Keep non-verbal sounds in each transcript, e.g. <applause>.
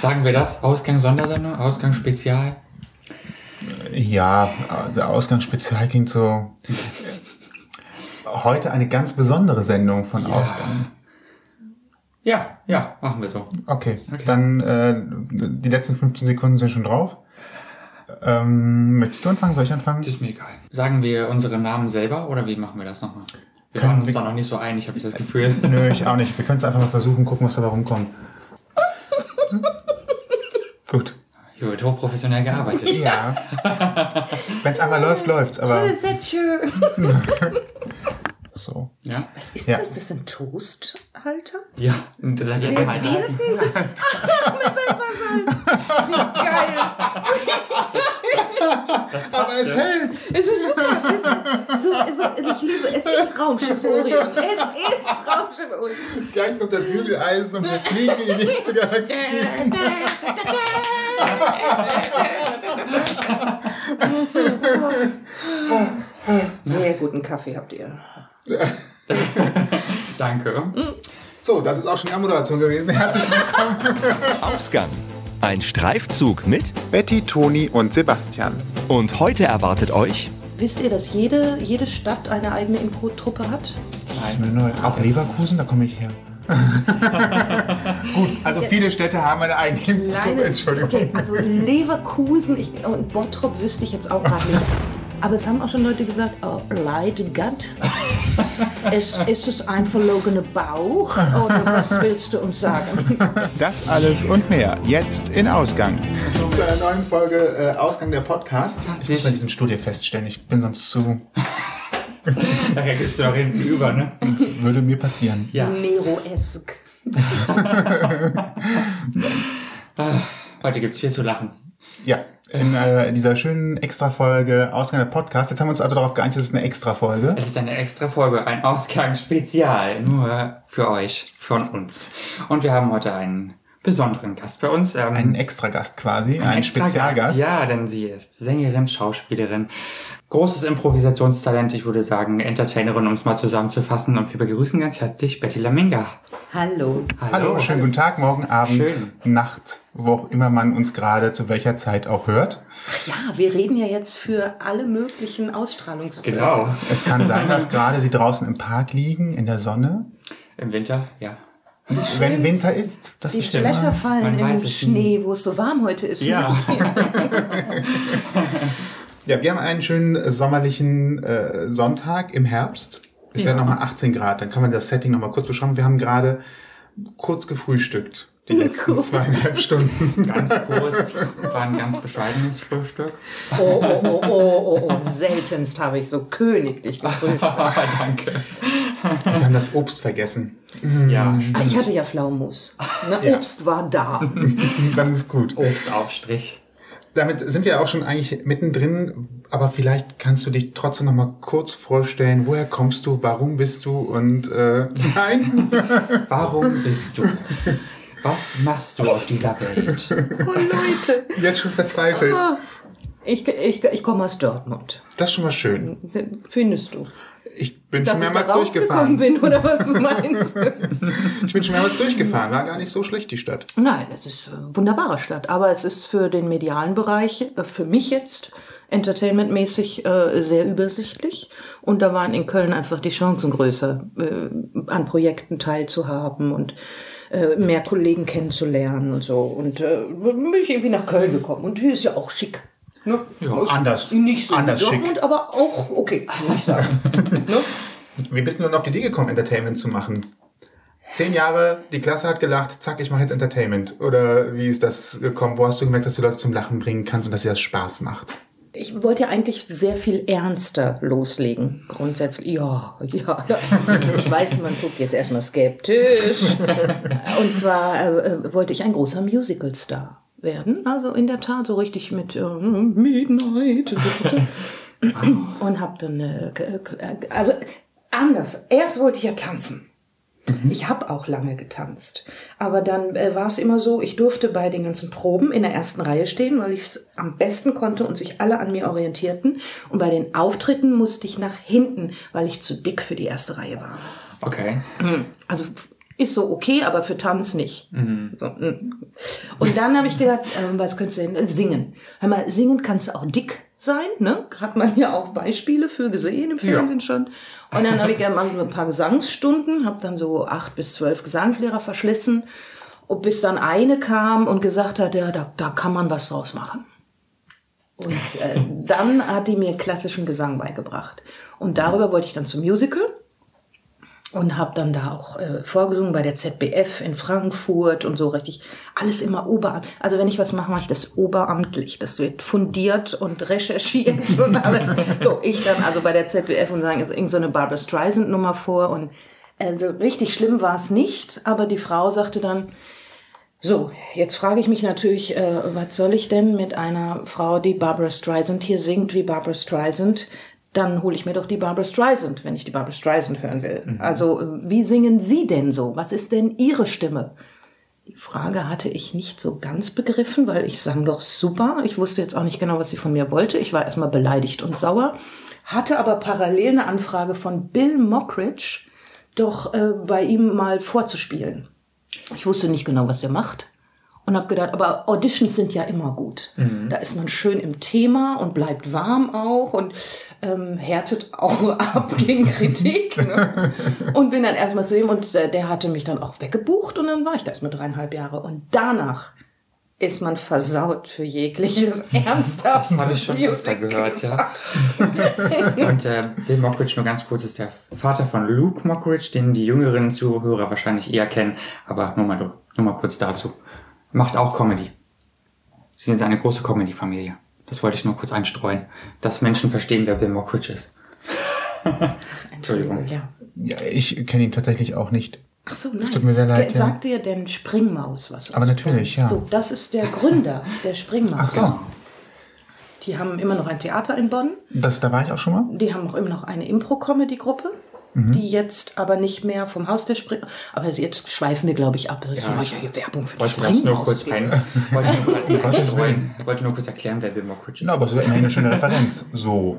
Sagen wir das? Ausgang Sondersendung? Ausgang Spezial? Ja, der Ausgang Spezial klingt so. Heute eine ganz besondere Sendung von Ja. Ausgang. Ja, ja, machen wir so. Okay, dann äh, die letzten 15 Sekunden sind schon drauf. Ähm, möchtest du anfangen? Soll ich anfangen? Das ist mir egal. Sagen wir unsere Namen selber oder wie machen wir das nochmal? Wir Können waren uns da noch nicht so einig, habe ich das Gefühl. Nö, ich auch nicht. Wir können es einfach mal versuchen, gucken, was dabei rumkommt. <laughs> Gut. Hier wird hochprofessionell gearbeitet. Ja. <laughs> Wenn es einmal läuft, läuft's. Aber <laughs> so. Ja? Was ist Ja. das? Das ist ein Toasthalter? Ja. Und das hat ja. Servierten? Mit Wassersalz. Geil. <laughs> Aber es hält. Es ist super. Es ist so, so, ich liebe, es ist Raumschiff Orion. Es ist Raumschiff Orion. Gleich kommt das Bügeleisen und wir fliegen in die nächste Galaxie. Sehr guten Kaffee habt ihr. Danke. So, das ist auch schon die Moderation gewesen. Herzlich willkommen. Ausgang. Ein Streifzug mit Betty, Toni und Sebastian. und heute erwartet euch Wisst ihr, dass jede, jede Stadt eine eigene Impro-Truppe hat? Nein. Auch Leverkusen, da komme ich her. <laughs> Gut, also viele Städte haben eine eigene Kultur. Entschuldigung. Okay, also Leverkusen ich, und Bottrop wüsste ich jetzt auch gar nicht. Aber es haben auch schon Leute gesagt, oh, Leidgat. <laughs> ist, ist es ein verlogener Bauch? Oder was willst du uns sagen? <laughs> Das alles und mehr jetzt in Ausgang. Zu einer neuen Folge äh, Ausgang der Podcast. Ich muss mal diesen hier feststellen, ich bin sonst zu. <laughs> Nachher gehst du doch hinten über, ne? Würde mir passieren. Ja. Nero-esk. <laughs> Heute gibt's viel zu lachen. Ja, in äh, dieser schönen Extra-Folge Ausgang der Podcast. Jetzt haben wir uns also darauf geeinigt, es ist eine Extra-Folge. Es ist eine extra Folge, ein Ausgangsspezial, nur für euch, von uns. Und wir haben heute einen besonderen Gast bei uns. Ähm, Ein Extragast quasi, ein, Extragast. Spezialgast. Ja, denn sie ist Sängerin, Schauspielerin, großes Improvisationstalent, ich würde sagen Entertainerin, um es mal zusammenzufassen. Und wir begrüßen ganz herzlich Betty Laminga. Hallo. Hallo, schönen guten Tag, morgen Abend, Schön. Nacht, wo auch immer man uns gerade zu welcher Zeit auch hört. Ja, wir reden ja jetzt für alle möglichen Ausstrahlungszeiten. Genau. Es kann sein, dass gerade Sie draußen im Park liegen, in der Sonne, Im Winter, ja. wenn Winter ist. Das Die ist ja Blätter fallen man im Schnee, wo es so warm heute ist. Ja. <laughs> <laughs> Ja, wir haben einen schönen sommerlichen äh, Sonntag im Herbst. Es werden nochmal 18 Grad, dann kann man das Setting nochmal kurz beschreiben. Wir haben gerade kurz gefrühstückt, die letzten Cool. zweieinhalb Stunden. Ganz kurz, war ein ganz bescheidenes Frühstück. Oh, oh, oh, oh, oh, oh. Seltenst habe ich so königlich gefrühstückt. Aber <laughs> danke. Wir haben das Obst vergessen. Ja, Ah, Ich hatte ja Pflaumus. Ne? Ja. Obst war da. <laughs> Dann ist gut. Obstaufstrich. Damit sind wir auch schon eigentlich mittendrin, aber vielleicht kannst du dich trotzdem noch mal kurz vorstellen, woher kommst du, warum bist du und äh, <laughs> nein, <laughs> Warum bist du? Was machst du auf dieser Welt? Oh Leute. jetzt schon verzweifelt. Ich, ich, ich komme aus Dortmund. Das ist schon mal schön. Findest du? Ich bin Dass schon mehrmals durchgefahren. bin, oder was meinst du? <laughs> Ich bin schon mehrmals durchgefahren, war gar nicht so schlecht die Stadt. Nein, es ist eine wunderbare Stadt. Aber es ist für den medialen Bereich, äh, für mich jetzt, entertainmentmäßig äh, sehr übersichtlich. Und da waren in Köln einfach die Chancen größer, äh, an Projekten teilzuhaben und äh, mehr Kollegen kennenzulernen und so. Und äh, bin ich irgendwie nach Köln gekommen. Und hier ist ja auch schick. Ne? Anders, Nicht so anders wie schick. Dortmund, aber auch okay, würde ich sagen. <laughs> ne? Wie bist du denn auf die Idee gekommen, Entertainment zu machen? Zehn Jahre, die Klasse hat gelacht, zack, ich mache jetzt Entertainment. Oder wie ist das gekommen? Wo hast du gemerkt, dass du Leute zum Lachen bringen kannst und dass dir das Spaß macht? Ich wollte ja eigentlich sehr viel ernster loslegen, grundsätzlich. Ja, ja. <laughs> Ich weiß, man guckt jetzt erstmal skeptisch. Und zwar äh, äh, wollte ich ein großer Musicalstar werden. Also in der Tat so richtig mit äh, Midnight. Und <laughs> hab dann, äh, also anders. Erst wollte ich ja tanzen. Ich habe auch lange getanzt. Aber dann äh, war es immer so, ich durfte bei den ganzen Proben in der ersten Reihe stehen, weil ich es am besten konnte und sich alle an mir orientierten. Und bei den Auftritten musste ich nach hinten, weil ich zu dick für die erste Reihe war. Okay. Also ist so okay, aber für Tanz nicht. So, mm. Und dann habe ich gedacht, äh, was könntest du denn? Singen. Hör mal, singen kannst du auch dick sein, ne? Hat man ja auch Beispiele für gesehen im Fernsehen schon. Und dann habe ich ja mal so ein paar Gesangsstunden, habe dann so acht bis zwölf Gesangslehrer verschlissen, und bis dann eine kam und gesagt hat, ja, da, da kann man was draus machen. Und äh, dann hat die mir klassischen Gesang beigebracht. Und darüber wollte ich dann zum Musical und habe dann da auch äh, vorgesungen bei der ZBF in Frankfurt und so richtig alles immer Oberamt. Also wenn ich was mache, mache ich das oberamtlich. Das wird fundiert und recherchiert <laughs> und alles. So, ich dann also bei der ZBF und sagen, also irgend so eine Barbara Streisand Nummer vor und also richtig schlimm war es nicht, aber die Frau sagte dann, so, jetzt frage ich mich natürlich, äh, was soll ich denn mit einer Frau, die Barbara Streisand hier singt wie Barbara Streisand? Dann hole ich mir doch die Barbara Streisand, wenn ich die Barbara Streisand hören will. Mhm. Also, äh, wie singen Sie denn so? Was ist denn Ihre Stimme? Die Frage hatte ich nicht so ganz begriffen, weil ich sang doch super. Ich wusste jetzt auch nicht genau, was sie von mir wollte. Ich war erstmal beleidigt und sauer, hatte aber parallel eine Anfrage von Bill Mockridge, doch äh, bei ihm mal vorzuspielen. Ich wusste nicht genau, was er macht. Und habe gedacht, aber Auditions sind ja immer gut. Mhm. Da ist man schön im Thema und bleibt warm auch und ähm, härtet auch <laughs> ab gegen Kritik. Ne? <laughs> Und bin dann erstmal zu ihm und äh, der hatte mich dann auch weggebucht und dann war ich da erstmal dreieinhalb Jahre. Und danach ist man versaut für jegliches ernsthaftes <laughs> Das habe ich schon öfter gehört, ja. und äh, Bill Mockridge, nur ganz kurz, ist der Vater von Luke Mockridge, den die jüngeren Zuhörer wahrscheinlich eher kennen, aber nur mal, nur mal kurz dazu. Macht auch Comedy. Sie sind eine große Comedy-Familie. Das wollte ich nur kurz einstreuen, dass Menschen verstehen, wer Bill Mockridge ist. Entschuldigung. Ja. ja, ich kenne ihn tatsächlich auch nicht. Ach so, nein. Es tut mir sehr leid. Sagt ja. dir denn Springmaus was? Aber natürlich, ja. So, das ist der Gründer der Springmaus. Ach so. Die haben immer noch ein Theater in Bonn. Das, da war ich auch schon mal. Die haben auch immer noch eine Impro-Comedy-Gruppe, mhm. die jetzt aber nicht mehr vom Haus der Springmaus. Aber jetzt schweifen wir, glaube ich, ab. Das ja, ist ja Werbung für die Springmaus. Nur kurz ein, wollte, nur kurz, <laughs> wollte nur kurz erklären, wer Bill Mockridge ist. Na, aber es ist immerhin eine schöne Referenz. So.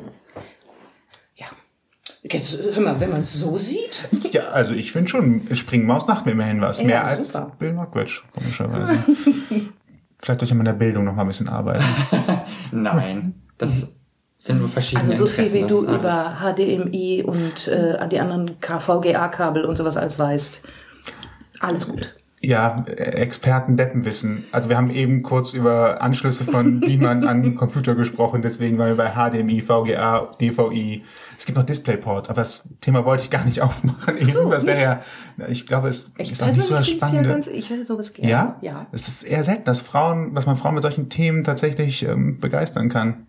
Jetzt, hör mal, wenn man es so sieht. Ja, also ich finde schon, Springmaus sagt mir immerhin was. Ja, Mehr als super. Bill Mockridge, komischerweise. <laughs> Vielleicht sollte man in der Bildung noch mal ein bisschen arbeiten. <laughs> Nein, das sind nur verschiedene Also so viel wie du über HDMI und äh, die anderen VGA-Kabel und sowas alles weißt. Alles gut ja, Experten Deppenwissen. Also wir haben eben kurz über Anschlüsse von <laughs> Beamern an Computer gesprochen, deswegen waren wir bei HDMI, VGA, DVI. Es gibt noch DisplayPort, aber das Thema wollte ich gar nicht <laughs> aufmachen. So, das wäre ja, ich glaube, es ich ist auch nicht so das Spannende. Ja ganz, ich höre sowas gerne. Ja? Ja. Es ist eher selten, dass Frauen, dass man Frauen mit solchen Themen tatsächlich ähm, begeistern kann.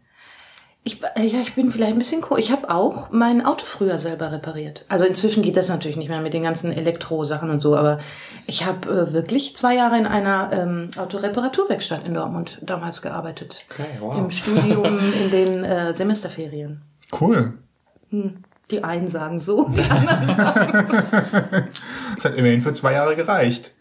Ich, äh, ja, ich bin vielleicht ein bisschen cool. Ich habe auch mein Auto früher selber repariert. Also inzwischen geht das natürlich nicht mehr mit den ganzen Elektro-Sachen und so, aber ich habe äh, wirklich zwei Jahre in einer ähm, Autoreparaturwerkstatt in Dortmund damals gearbeitet. Okay, wow. Im Studium in den äh, Semesterferien. Cool. Hm. Die einen sagen so, die anderen <laughs> sagen. Das hat immerhin für zwei Jahre gereicht.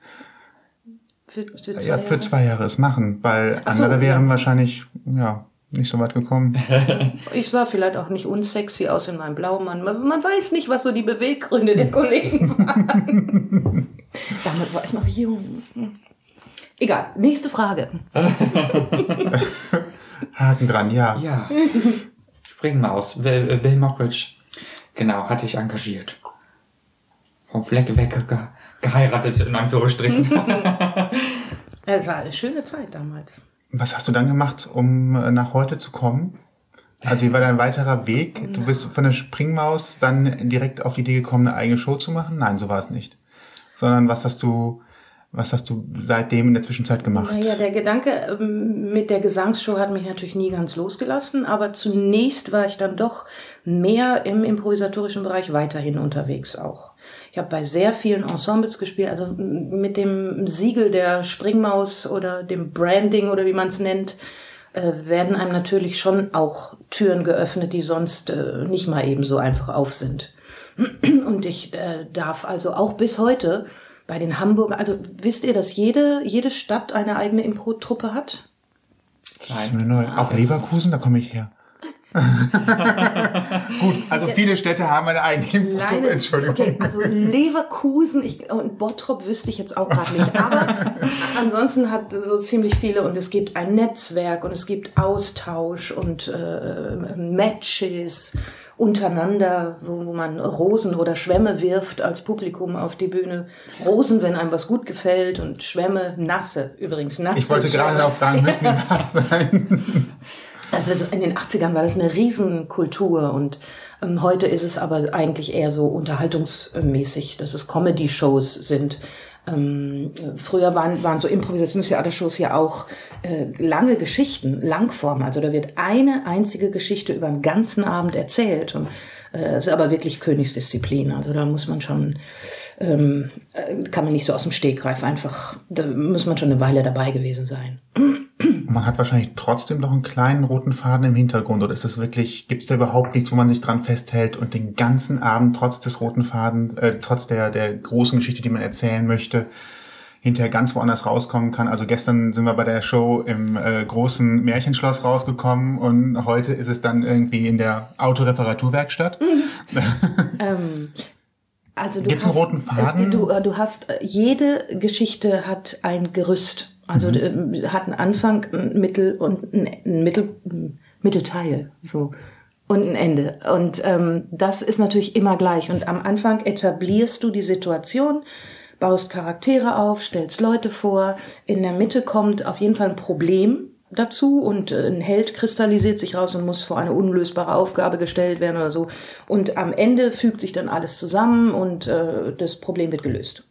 Für, für zwei ja, Jahre? für zwei Jahre es machen, weil Ach andere so, wären ja. wahrscheinlich, ja, nicht so weit gekommen. <laughs> Ich sah vielleicht auch nicht unsexy aus in meinem Blaumann. Man, man weiß nicht, was so die Beweggründe der Kollegen <laughs> waren. Damals war ich noch jung. Egal, nächste Frage. <laughs> Haken dran, ja. Ja. Springmaus, Bill Mockridge. Genau, hatte ich engagiert. Vom Fleck weg ge geheiratet, in Anführungsstrichen. Es war eine schöne Zeit damals. Was hast du dann gemacht, um äh, nach heute zu kommen? Also wie war dein weiterer Weg? Du bist von der Springmaus dann direkt auf die Idee gekommen, eine eigene Show zu machen? Nein, so war es nicht. Sondern was hast du, was hast du seitdem in der Zwischenzeit gemacht? Naja, der Gedanke ähm, mit der Gesangsshow hat mich natürlich nie ganz losgelassen, aber zunächst war ich dann doch mehr im improvisatorischen Bereich weiterhin unterwegs auch. Ich habe bei sehr vielen Ensembles gespielt, also mit dem Siegel der Springmaus oder dem Branding oder wie man es nennt, äh, werden einem natürlich schon auch Türen geöffnet, die sonst äh, nicht mal eben so einfach auf sind. <clears throat> Und ich äh, darf also auch bis heute bei den Hamburger, also wisst ihr, dass jede, jede Stadt eine eigene Impro-Truppe hat? Nein. Auch Leverkusen, da komme ich her. <laughs> Gut, also viele Städte haben eine eigene Kleine, Entschuldigung. okay, also Leverkusen ich, und Bottrop wüsste ich jetzt auch gerade nicht, aber <laughs> ansonsten hat so ziemlich viele und es gibt ein Netzwerk und es gibt Austausch und äh, Matches untereinander, wo, man Rosen oder Schwämme wirft als Publikum auf die Bühne. Rosen, wenn einem was gut gefällt und Schwämme, nasse, übrigens nasse. Ich wollte gerade Schwämme. auch fragen, müssen die <laughs> was sein? Also so in den 80ern war das eine Riesenkultur und ähm, heute ist es aber eigentlich eher so unterhaltungsmäßig, dass es Comedy-Shows sind. Ähm, früher waren, waren so Improvisationstheatershows ja auch äh, lange Geschichten, Langform. Also da wird eine einzige Geschichte über einen ganzen Abend erzählt. Und äh, ist aber wirklich Königsdisziplin. Also da muss man schon, ähm, äh, kann man nicht so aus dem Stegreif einfach, da muss man schon eine Weile dabei gewesen sein. Und man hat wahrscheinlich trotzdem noch einen kleinen roten Faden im Hintergrund. Oder ist das wirklich, gibt es da überhaupt nichts, wo man sich dran festhält und den ganzen Abend trotz des roten Fadens, äh, trotz der, der großen Geschichte, die man erzählen möchte, hinterher ganz woanders rauskommen kann. Also gestern sind wir bei der Show im äh, großen Märchenschloss rausgekommen und heute ist es dann irgendwie in der Autoreparaturwerkstatt. <laughs> Also du Gibt's einen hast, roten Faden? Es, du, äh, du hast, äh, jede Geschichte hat ein Gerüst. Also Mhm. äh, hat einen Anfang, ein Mittel und ein, ein Mittel, ein Mittelteil. So. Und ein Ende. Und ähm, das ist natürlich immer gleich. Und am Anfang etablierst du die Situation, baust Charaktere auf, stellst Leute vor. In der Mitte kommt auf jeden Fall ein Problem dazu und äh, ein Held kristallisiert sich raus und muss vor eine unlösbare Aufgabe gestellt werden oder so. Und am Ende fügt sich dann alles zusammen und äh, das Problem wird gelöst.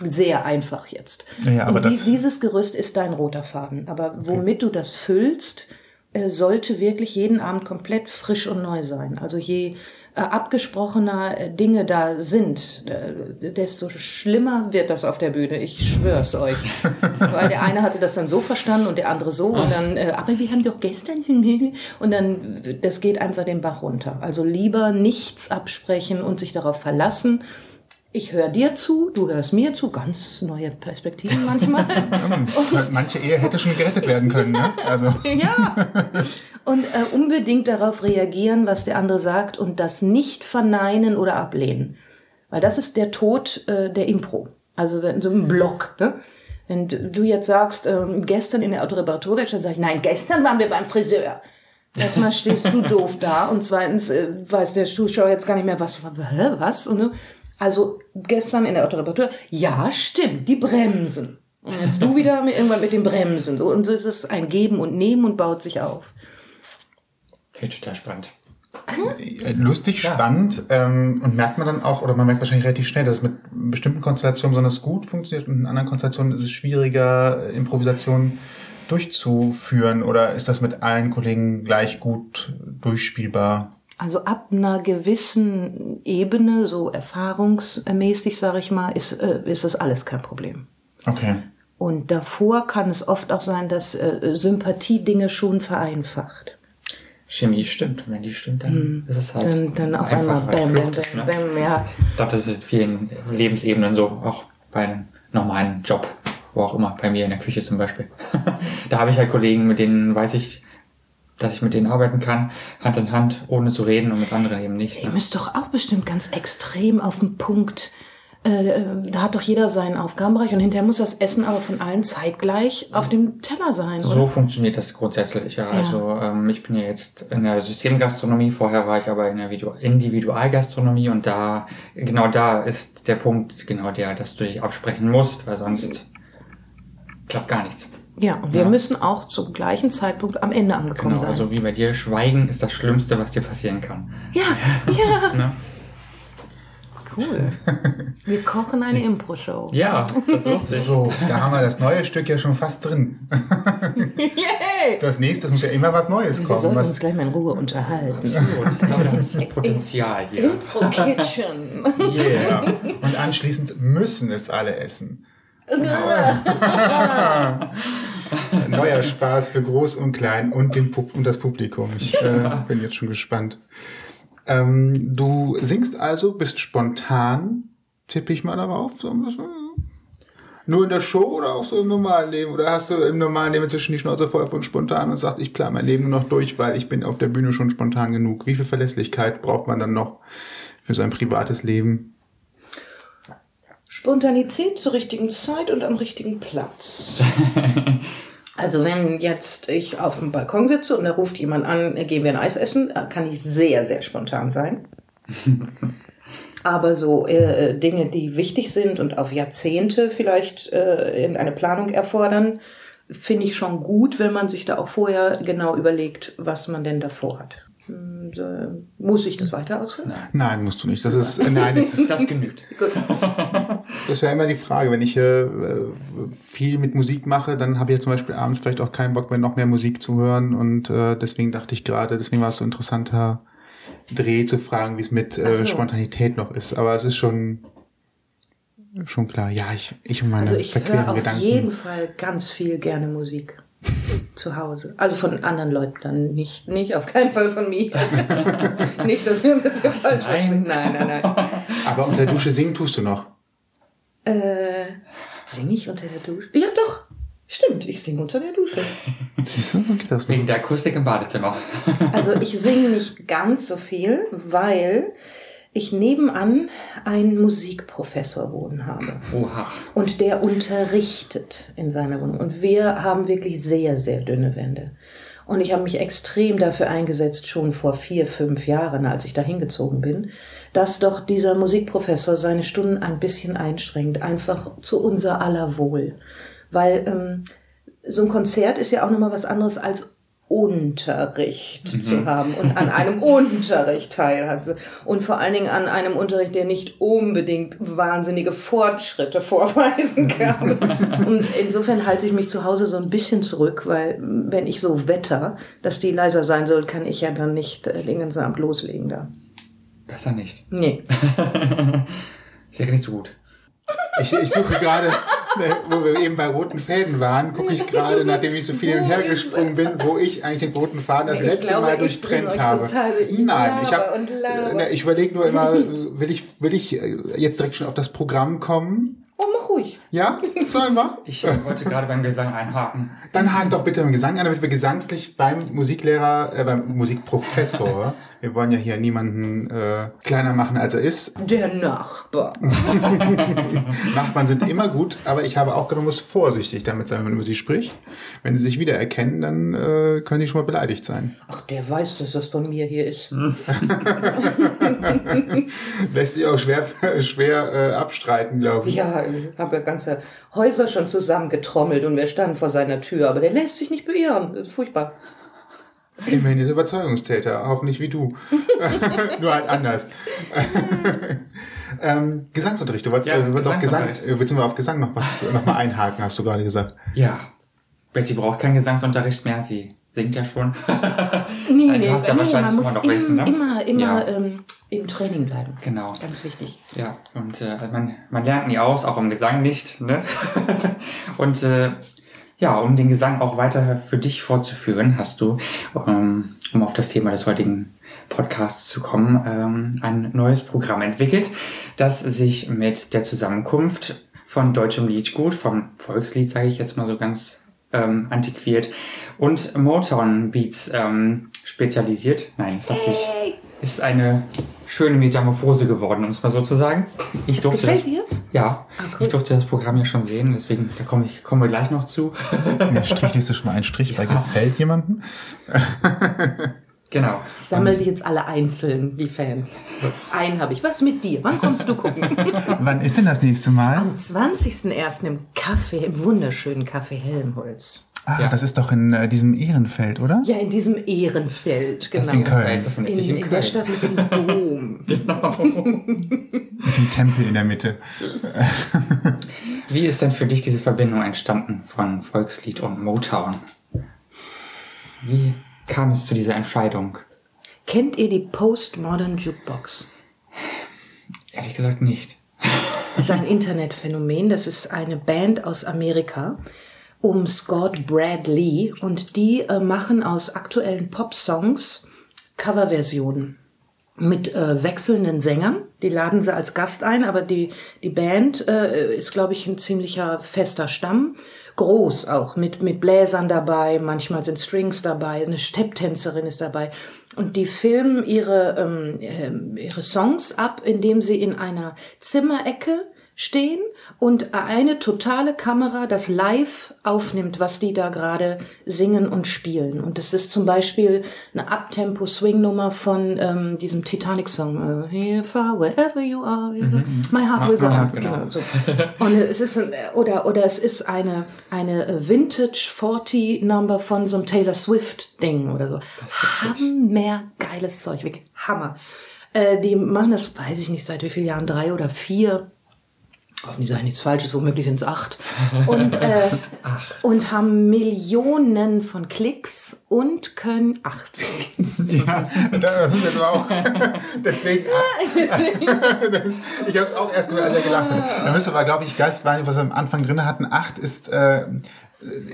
Sehr einfach jetzt. Ja, aber die, dieses Gerüst ist dein roter Faden. Aber womit du das füllst, äh, sollte wirklich jeden Abend komplett frisch und neu sein. Also je äh, abgesprochener äh, Dinge da sind, desto schlimmer wird das auf der Bühne. Ich schwör's euch. <laughs> Weil der eine hatte das dann so verstanden und der andere so und dann, äh, aber wir haben doch gestern <laughs> und dann, das geht einfach den Bach runter. Also lieber nichts absprechen und sich darauf verlassen. Ich höre dir zu, du hörst mir zu, ganz neue Perspektiven manchmal. <laughs> Manche Ehe hätte schon gerettet werden können, ne? Also. <laughs> Ja. Und äh, unbedingt darauf reagieren, was der andere sagt und das nicht verneinen oder ablehnen. Weil das ist der Tod äh, der Impro. Also so ein Block. Ne? Wenn du du jetzt sagst, ähm, gestern in der Autoreparaturwerkstatt, sag ich, nein, gestern waren wir beim Friseur. Erstmal stehst du <laughs> doof da und zweitens äh, weiß der Zuschauer jetzt gar nicht mehr, was, hä, was? Und, ne? Also gestern in der Autoreparatur, ja, stimmt, die Bremsen. Und jetzt du wieder mit, irgendwann mit den Bremsen. Und so ist es ein Geben und Nehmen und baut sich auf. Finde ich total spannend. Äh, lustig, spannend ähm, und merkt man dann auch, oder man merkt wahrscheinlich relativ schnell, dass es mit bestimmten Konstellationen besonders gut funktioniert und in anderen Konstellationen ist es schwieriger, Improvisationen durchzuführen oder ist das mit allen Kollegen gleich gut durchspielbar? Also ab einer gewissen Ebene, so erfahrungsmäßig, sage ich mal, ist, äh, ist das alles kein Problem. Okay. Und davor kann es oft auch sein, dass äh, Sympathie Dinge schon vereinfacht. Chemie stimmt. Und wenn die stimmt, dann ist es halt. Dann, dann auf einmal bam, bam, ist, bam, ne? bam, ja. Ich glaube, das ist in vielen Lebensebenen so, auch bei einem normalen Job, wo auch immer, bei mir in der Küche zum Beispiel. <laughs> da habe ich halt Kollegen, mit denen weiß ich, dass ich mit denen arbeiten kann, Hand in Hand, ohne zu reden und mit anderen eben nicht. Ihr Ne? müsst doch auch bestimmt ganz extrem auf den Punkt. Äh, da hat doch jeder seinen Aufgabenbereich und hinterher muss das Essen aber von allen zeitgleich auf dem Teller sein. So Oder? funktioniert das grundsätzlich, ja. Also ähm, ich bin ja jetzt in der Systemgastronomie, vorher war ich aber in der Video Individualgastronomie und da, genau da ist der Punkt, genau der, dass du dich absprechen musst, weil sonst klappt gar nichts. Ja, und wir Ja. müssen auch zum gleichen Zeitpunkt am Ende angekommen Genau, sein. also wie bei dir, Schweigen ist das Schlimmste, was dir passieren kann. ja, <laughs> ja. Ne? Cool. <laughs> Wir kochen eine Impro-Show. Ja, das ist lustig. So, da haben wir das neue Stück ja schon fast drin. Yay! Das nächste, es muss ja immer was Neues Wir kommen. sollten uns gleich mal in Ruhe unterhalten. Gut, ich glaube, da ist <laughs> Potenzial hier. Impro Kitchen. yeah. Und anschließend müssen es alle essen. Neuer Spaß für Groß und Klein und, den Pub und das Publikum. Ich äh, bin jetzt schon gespannt. Ähm, du singst also, bist spontan, tippe ich mal darauf. So ein bisschen. Nur in der Show oder auch so im normalen Leben? Oder hast du im normalen Leben zwischen die Schnauze voll von spontan und sagst, ich plane mein Leben nur noch durch, weil ich bin auf der Bühne schon spontan genug? Wie viel Verlässlichkeit braucht man dann noch für sein privates Leben? Spontanität zur richtigen Zeit und am richtigen Platz. <laughs> Also wenn jetzt ich auf dem Balkon sitze und da ruft jemand an, gehen wir ein Eis essen, äh, kann ich sehr, sehr spontan sein. <laughs> Aber so äh, äh, Dinge, die wichtig sind und auf Jahrzehnte vielleicht äh, in eine Planung erfordern, finde ich schon gut, wenn man sich da auch vorher genau überlegt, was man denn davor hat. Hm, Muss ich das weiter ausführen? Nein, musst du nicht. Das ist, nein, das ist, Das genügt. Gut. <laughs> Das ist ja immer die Frage, wenn ich äh, viel mit Musik mache, dann habe ich ja zum Beispiel abends vielleicht auch keinen Bock mehr, noch mehr Musik zu hören. Und äh, deswegen dachte ich gerade, deswegen war es so interessanter Dreh zu fragen, wie es mit äh, so. Spontanität noch ist. Aber es ist schon schon klar. Ja, ich, ich und meine Also ich verqueren höre auf Gedanken. jeden Fall ganz viel gerne Musik zu Hause. Also von anderen Leuten dann nicht, nicht auf keinen Fall von mir. <laughs> nicht, dass wir uns jetzt hier falsch Nein. verstehen. Nein, nein, nein. <laughs> Aber unter der Dusche singen tust du noch. Äh, singe ich unter der Dusche? Ja, doch. Stimmt, ich singe unter der Dusche. <laughs> Siehst du, so geht das noch. Wegen der Akustik im Badezimmer. Also ich singe nicht ganz so viel, weil ich nebenan einen Musikprofessor wohnen habe. Oha. Und der unterrichtet in seiner Wohnung. Und wir haben wirklich sehr, sehr dünne Wände. Und ich habe mich extrem dafür eingesetzt, schon vor vier, fünf Jahren, als ich da hingezogen bin, dass doch dieser Musikprofessor seine Stunden ein bisschen einschränkt, einfach zu unser aller Wohl. Weil ähm, so ein Konzert ist ja auch nochmal was anderes als Unterricht zu haben und an einem <laughs> Unterricht teilhaben. Und vor allen Dingen an einem Unterricht, der nicht unbedingt wahnsinnige Fortschritte vorweisen kann. <laughs> und insofern halte ich mich zu Hause so ein bisschen zurück, weil wenn ich so wetter, dass die leiser sein soll, kann ich ja dann nicht äh, den ganzen Abend loslegen da. Besser nicht. Nee. <laughs> Ist ja nicht so gut. Ich, ich suche gerade, wo wir eben bei roten Fäden waren, gucke ich gerade, nachdem ich so viel hin und her gesprungen bin, wo ich eigentlich den roten Faden das Ich letzte glaube, Mal durchtrennt habe. Ich Nein, ich habe, und laber. ich überlege nur immer, <laughs> will ich, will ich äh, jetzt direkt schon auf das Programm kommen? Oh, mach ruhig. Ja, sollen wir? Ich äh, wollte gerade beim Gesang einhaken. Dann hakt doch bitte im Gesang an, damit wir gesangslich beim Musiklehrer, äh, beim Musikprofessor, <laughs> wir wollen ja hier niemanden äh, kleiner machen, als er ist. Der Nachbar. <laughs> Nachbarn sind immer gut, aber ich habe auch man muss vorsichtig damit sein, wenn man über sie spricht. Wenn sie sich wiedererkennen, dann äh, können sie schon mal beleidigt sein. Ach, der weiß, dass das von mir hier ist. <laughs> Lässt sich auch schwer, schwer äh, abstreiten, glaube ich. Ja, ich habe ja ganze Häuser schon zusammengetrommelt und wir standen vor seiner Tür, aber der lässt sich nicht beirren. Das ist furchtbar. Immerhin ist er Überzeugungstäter, hoffentlich wie du. <laughs> <laughs> Nur halt anders. ähm, Gesangsunterricht, du wolltest, Ja, äh, du wolltest auf Gesang, Gesangsunterricht. äh, beziehungsweise auf Gesang noch was noch mal einhaken, hast du gerade gesagt. Ja. Betty braucht keinen Gesangsunterricht mehr. Sie singt ja schon. Nee, <laughs> Nein, du hast ja wahrscheinlich man muss immer noch welchen, ne? immer, immer Ja. ähm, im Training bleiben. Genau. Ganz wichtig. Ja, und äh, man, man lernt nie aus, auch im Gesang nicht. Ne? <laughs> und äh, ja, um den Gesang auch weiter für dich fortzuführen, hast du, ähm, um auf das Thema des heutigen Podcasts zu kommen, ähm, ein neues Programm entwickelt, das sich mit der Zusammenkunft von deutschem Liedgut, vom Volkslied, sage ich jetzt mal so ganz ähm, antiquiert, und Motown Beats ähm, spezialisiert. Nein, es hat sich ist eine schöne Metamorphose geworden, um es mal so zu sagen. Ich durfte gefällt das, dir? Ja, Ah, cool. ich durfte das Programm ja schon sehen, deswegen da komme ich kommen wir gleich noch zu. Der Strich ist schon mal ein Strich, weil gefällt jemandem. genau. Ich sammle die jetzt alle einzeln, die Fans. Einen habe ich. Was mit dir? Wann kommst du gucken? <laughs> Wann ist denn das nächste Mal? Am 20.01. im Café, im wunderschönen Café Helmholtz. Ah, Ja. das ist doch in äh, diesem Ehrenfeld, oder? Ja, in diesem Ehrenfeld, Das genau. in Köln. In, in, in Köln. der Stadt mit dem Dom. <laughs> Mit dem Tempel in der Mitte. Wie ist denn für dich diese Verbindung entstanden von Volkslied und Motown? Wie kam es zu dieser Entscheidung? Kennt ihr die Postmodern Jukebox? Ehrlich gesagt nicht. Das ist ein Internetphänomen. Das ist eine Band aus Amerika um Scott Bradley und die äh, machen aus aktuellen Popsongs Coverversionen mit äh, wechselnden Sängern, Die laden sie als Gast ein, aber die, die Band äh, ist, glaube ich, ein ziemlicher fester Stamm. Groß auch, mit, mit Bläsern dabei, manchmal sind Strings dabei, eine Stepptänzerin ist dabei. Und die filmen ihre, ähm, ähm, ihre Songs ab, indem sie in einer Zimmerecke stehen und eine totale Kamera das live aufnimmt, was die da gerade singen und spielen. Und das ist zum Beispiel eine Uptempo-Swing-Nummer von ähm, diesem Titanic-Song. Here far, wherever you are, you Mhm. my heart will go on. genau. Genau, so. Und es ist ein, oder oder es ist eine eine Vintage 40 Number von so einem Taylor Swift Ding oder so. Hammer geiles Zeug, wirklich Hammer. Äh, die machen das, weiß ich nicht, seit wie vielen Jahren, drei oder vier. Hoffentlich sage ich nichts Falsches, womöglich sind es acht. <laughs> Und, äh, und haben Millionen von Klicks und können acht. <laughs> Ja, das ist jetzt aber auch. <laughs> Deswegen. das, ich habe es auch erst gehört, als er gelacht hat. Da müsste aber, glaube ich, Geist, was wir am Anfang drin hatten. Acht ist äh,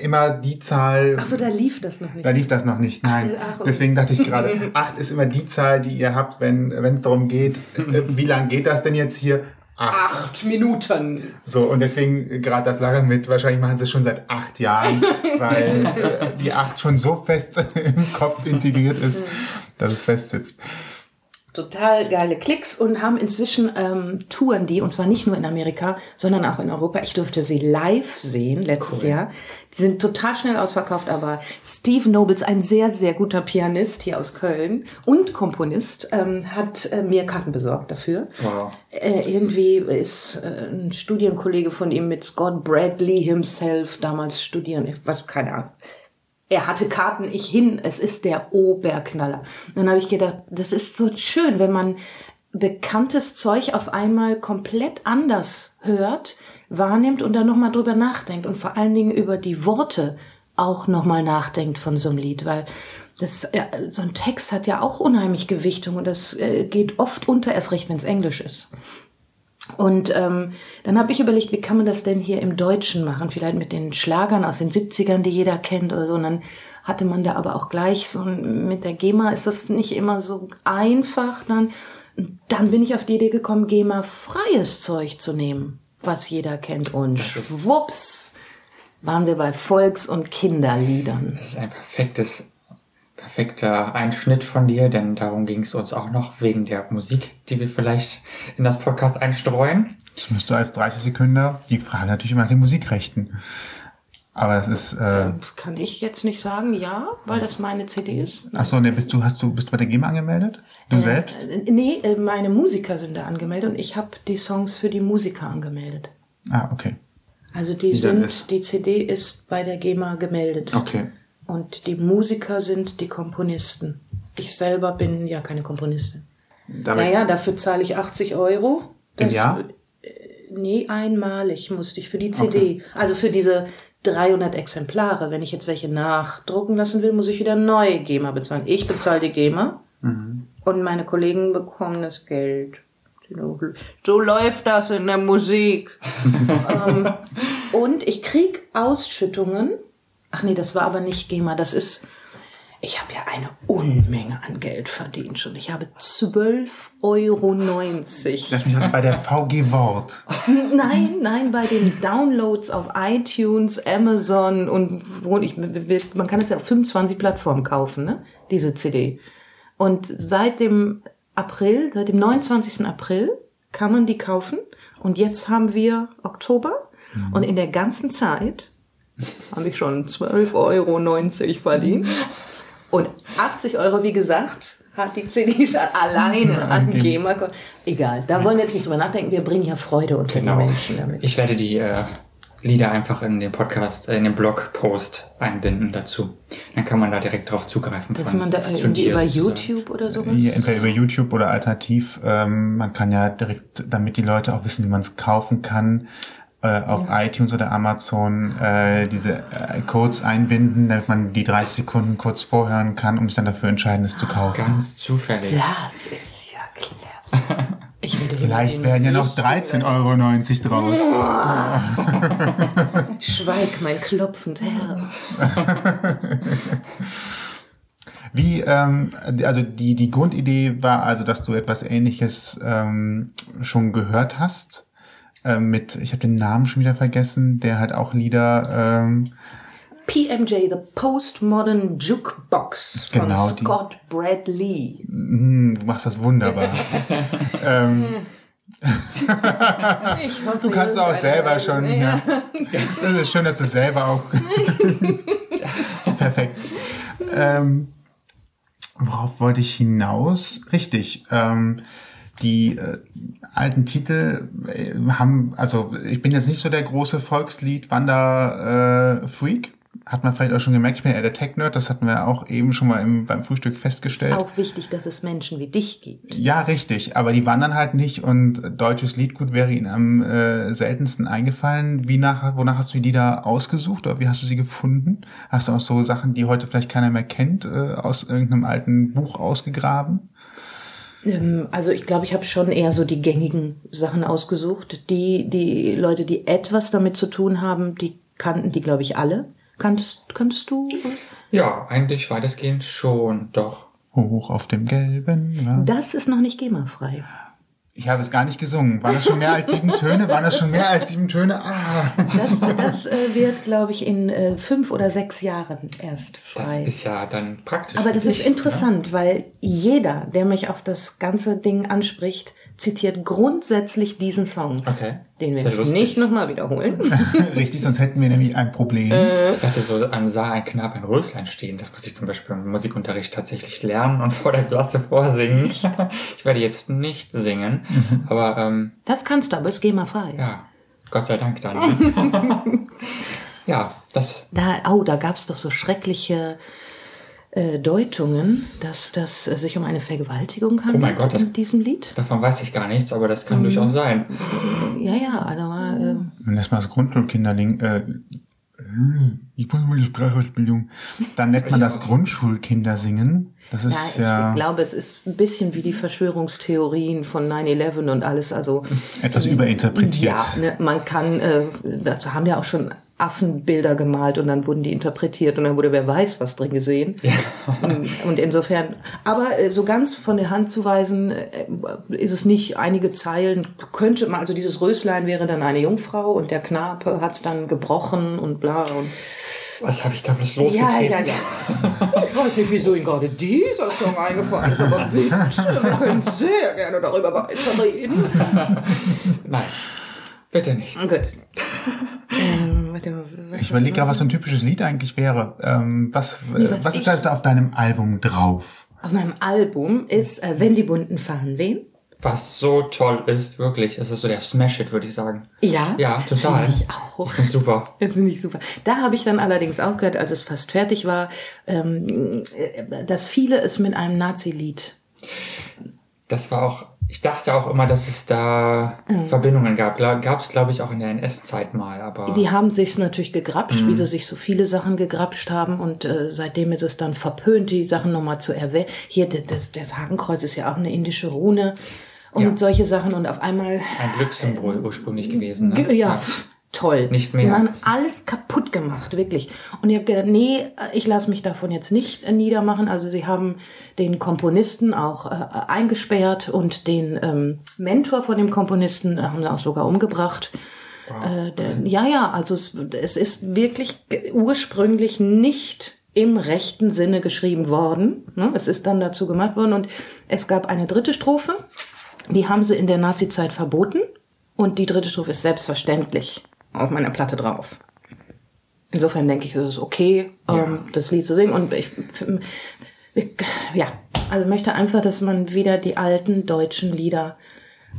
immer die Zahl. Ach so, da lief das noch nicht. Da lief das noch nicht, nein. Ach, okay. Deswegen dachte ich gerade, acht ist immer die Zahl, die ihr habt, wenn wenn es darum geht, äh, wie lang geht das denn jetzt hier? Acht. Acht Minuten. So, und deswegen gerade das Lachen mit, wahrscheinlich machen sie es schon seit acht Jahren, <laughs> weil äh, die acht schon so fest <laughs> im Kopf integriert ist, dass es fest sitzt. Total geile Klicks und haben inzwischen ähm, Touren die, und zwar nicht nur in Amerika, sondern auch in Europa. Ich durfte sie live sehen letztes Jahr. Die sind total schnell ausverkauft, aber Steve Nobles, ein sehr, sehr guter Pianist hier aus Köln und Komponist, ähm, hat äh, mir Karten besorgt dafür. Wow. Äh, irgendwie ist äh, ein Studienkollege von ihm mit Scott Bradley himself damals studieren, ich weiß keine Ahnung. Er hatte Karten, ich hin, es ist der Oberknaller. Dann habe ich gedacht, das ist so schön, wenn man bekanntes Zeug auf einmal komplett anders hört, wahrnimmt und dann nochmal drüber nachdenkt und vor allen Dingen über die Worte auch nochmal nachdenkt von so einem Lied, weil das, ja, so ein Text hat ja auch unheimlich Gewichtung und das äh, geht oft unter, erst recht, wenn es Englisch ist. Und ähm, dann habe ich überlegt, wie kann man das denn hier im Deutschen machen? Vielleicht mit den Schlagern aus den 70ern, die jeder kennt oder so. Und dann hatte man da aber auch gleich so ein- mit der GEMA ist das nicht immer so einfach. Dann, dann bin ich auf die Idee gekommen, GEMA-freies Zeug zu nehmen, was jeder kennt. Und schwupps waren wir bei Volks- und Kinderliedern. Das ist ein perfektes, perfekter Einschnitt von dir, denn darum ging es uns auch noch wegen der Musik, die wir vielleicht in das Podcast einstreuen. Ich müsste als 30 Sekunden die Frage natürlich immer nach den Musikrechten. Aber das ist, äh, Das kann ich jetzt nicht sagen, ja, weil das meine CD ist. ach so, ne, bist du, hast du, bist du bei der GEMA angemeldet? Du selbst? Äh, Nee, äh, meine Musiker sind da angemeldet und ich habe die Songs für die Musiker angemeldet. Ah, okay. Also die Wie sind, ist- die CD ist bei der GEMA gemeldet. Okay. Und die Musiker sind die Komponisten. Ich selber bin ja keine Komponistin. Damit, Naja, dafür zahle ich 80 Euro. Im Jahr? äh, Nee, einmalig musste ich für die CD. Also für diese 300 Exemplare. Wenn ich jetzt welche nachdrucken lassen will, muss ich wieder neue GEMA bezahlen. Ich bezahle die GEMA und meine Kollegen bekommen das Geld. So läuft das in der Musik. <laughs> ähm, und ich krieg Ausschüttungen. Ach nee, das war aber nicht GEMA. Das ist, ich habe ja eine Unmenge an Geld verdient schon. Ich habe 12,90 Euro. lass mich halt bei der VG Wort. Nein, nein, bei den Downloads auf iTunes, Amazon und wo ich, man kann es ja auf 25 Plattformen kaufen, ne? Diese CD. Und seit dem April, seit dem 29. April kann man die kaufen. Und jetzt haben wir Oktober. Und in der ganzen Zeit habe ich schon 12,90 Euro verdient. Und 80 Euro, wie gesagt, hat die CD schon alleine an GEMA. ge- Egal, da wollen wir jetzt nicht drüber nachdenken. Wir bringen ja Freude unter Genau. die Menschen damit. Ich werde die äh, Lieder einfach in den Podcast, äh, in den Blogpost einbinden dazu. Dann kann man da direkt drauf zugreifen. Dass von- man da irgendwie dir über. YouTube oder sowas. Hier entweder über YouTube oder alternativ. Ähm, man kann ja direkt, damit die Leute auch wissen, wie man es kaufen kann, äh, auf iTunes oder Amazon äh, diese äh, Codes einbinden, damit man die 30 Sekunden kurz vorhören kann, um sich dann dafür entscheiden, es zu kaufen. Ganz zufällig. Das ist ja clever. <laughs> Ich Vielleicht werden ja noch 13,90 Euro draus. <laughs> Schweig, mein klopfend Herz. Wie, ähm, also die, die Grundidee war also, dass du etwas ähnliches ähm, schon gehört hast. Ähm, mit, ich habe den Namen schon wieder vergessen, der hat auch Lieder. Ähm, PMJ, The Postmodern Jukebox von Genau, die- Scott Bradley. hm, du machst das wunderbar. <laughs> ähm, <laughs> du kannst auch selber schon. Ja. <laughs> Das ist schön, dass du selber auch. Perfekt. Ähm, worauf wollte ich hinaus? Richtig. Ähm, die äh, alten Titel äh, haben, also ich bin jetzt nicht so der große Volkslied-Wander-Freak. Hat man vielleicht auch schon gemerkt, ich bin eher der Tech-Nerd, das hatten wir auch eben schon mal im, beim Frühstück festgestellt. Auch wichtig, dass es Menschen wie dich gibt. Ja, richtig. Aber die wandern halt nicht und deutsches Liedgut wäre ihnen am äh, seltensten eingefallen. Wie nach, wonach hast du die da ausgesucht oder wie hast du sie gefunden? Hast du auch so Sachen, die heute vielleicht keiner mehr kennt, äh, aus irgendeinem alten Buch ausgegraben? Ähm, Also ich glaube, ich habe schon eher so die gängigen Sachen ausgesucht. Die, die Leute, die etwas damit zu tun haben, die kannten die, glaube ich, alle. Kanntest, kanntest du? Ja, eigentlich weitestgehend schon, doch. Hoch auf dem gelben. Ja. Das ist noch nicht GEMA-frei. Ich habe es gar nicht gesungen. Waren das schon mehr als sieben Töne? Waren das schon mehr als sieben Töne? Ah. Das, das äh, wird, glaube ich, in äh, fünf oder sechs Jahren erst Das frei. ist ja dann praktisch. Aber das ist dich, interessant, weil jeder, der mich auf das ganze Ding anspricht, zitiert grundsätzlich diesen Song. Okay. Den wir jetzt nicht nochmal wiederholen. <laughs> Richtig, sonst hätten wir nämlich ein Problem. Äh. Ich dachte so, an sah ein Knab ein Röslein stehen. Das muss ich zum Beispiel im Musikunterricht tatsächlich lernen und vor der Klasse vorsingen. <laughs> Ich werde jetzt nicht singen, Mhm. aber ähm, Das kannst du, aber ist GEMA-frei. ja, Gott sei Dank dann. <laughs> ja, das Da, oh, da gab es doch so schreckliche äh, Deutungen, dass das äh, sich um eine Vergewaltigung handelt Oh mein Gott, das- in diesem Lied. davon weiß ich gar nichts, aber das Mhm. kann durchaus sein. Ja, ja, also äh, Wenn das mal das Grundschulkinderling, äh, ich wollte mal die Sprachausbildung, dann nennt man das Grundschulkindersingen. Das ja, ist ich ja, glaube, es ist ein bisschen wie die Verschwörungstheorien von 9-11 und alles. Also etwas überinterpretiert. Ja, ne, man kann, äh, das haben ja auch schon Affenbilder gemalt und dann wurden die interpretiert und dann wurde wer weiß was drin gesehen. Und- <laughs> Und insofern, aber äh, so ganz von der Hand zu weisen, äh, ist es nicht einige Zeilen, könnte man, also dieses Röslein wäre dann eine Jungfrau und der Knabe hat es dann gebrochen und bla und Was habe ich da bloß ja, losgetreten? ja, ja. Ich weiß nicht, wieso Ihnen gerade dieser Song eingefallen ist, aber bitte, wir können sehr gerne darüber weiterreden. <laughs> Nein, bitte nicht. Gut. <laughs> Mal, was- Ich überlege gerade, was so ein typisches Lied eigentlich wäre. Ähm, was, äh, was was ist da auf deinem Album drauf? Auf meinem Album ist äh, Wenn die Bunten fahren wen? Was so toll ist, wirklich. Das ist so der Smash-Hit, würde ich sagen. Ja. Ja, total. Finde ich auch. Finde super. <laughs> Das finde ich super. Da habe ich dann allerdings auch gehört, als es fast fertig war, ähm, äh, dass viele es mit einem Nazi-Lied. Das war auch, ich dachte auch immer, dass es da Verbindungen gab. Gab es, glaube ich, auch in der NS-Zeit mal, aber Die haben sich's natürlich gegrapscht, wie sie sich so viele Sachen gegrapscht haben und äh, seitdem ist es dann verpönt, die Sachen nochmal zu erwähnen. Hier, das, das, Hakenkreuz ist ja auch eine indische Rune und Ja. solche Sachen und auf einmal ein Glückssymbol ursprünglich gewesen. Ge- Ne? Ja, pf, toll. Nicht mehr. Die haben alles kaputt gemacht, wirklich. Und ich habe gedacht, nee, ich lasse mich davon jetzt nicht äh, niedermachen. Also sie haben den Komponisten auch äh, eingesperrt und den ähm, Mentor von dem Komponisten äh, haben sie auch sogar umgebracht. Äh, der, ja, ja, also es, es ist wirklich ursprünglich nicht im rechten Sinne geschrieben worden. Ne? Es ist dann dazu gemacht worden und es gab eine dritte Strophe, die haben sie in der Nazi-Zeit verboten und die dritte Strophe ist selbstverständlich auf meiner Platte drauf. Insofern denke ich, es ist okay, ähm, das Lied zu singen und ich, ich ja, also möchte einfach, dass man wieder die alten deutschen Lieder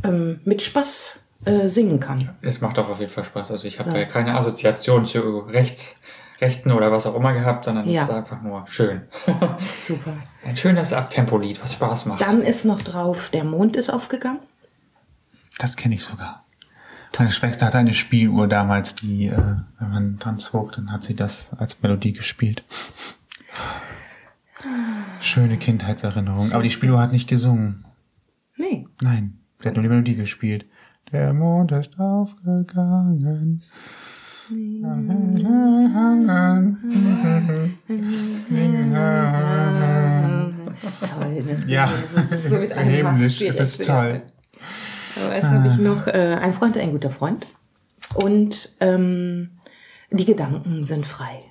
ähm, mit Spaß äh, singen kann. Es macht auch auf jeden Fall Spaß. Also ich habe da keine Assoziation zu Recht, Rechten oder was auch immer gehabt, sondern es Ja. ist einfach nur schön. <laughs> Super. Ein schönes Abtempo-Lied, was Spaß macht. Dann ist noch drauf, der Mond ist aufgegangen. Das kenne ich sogar. Meine Schwester hatte eine Spieluhr damals, die, äh, wenn man dran zog, dann hat sie das als Melodie gespielt. Schöne Kindheitserinnerung. Aber die Spieluhr hat nicht gesungen. Nee. Nein, sie hat nur die Melodie gespielt. Der Mond ist aufgegangen. <laughs> Ja, Das ist so mit einem himmlisch, es ist toll. Aber Jetzt habe ich noch äh, ein Freund, ein guter Freund. Und ähm, die Gedanken sind frei.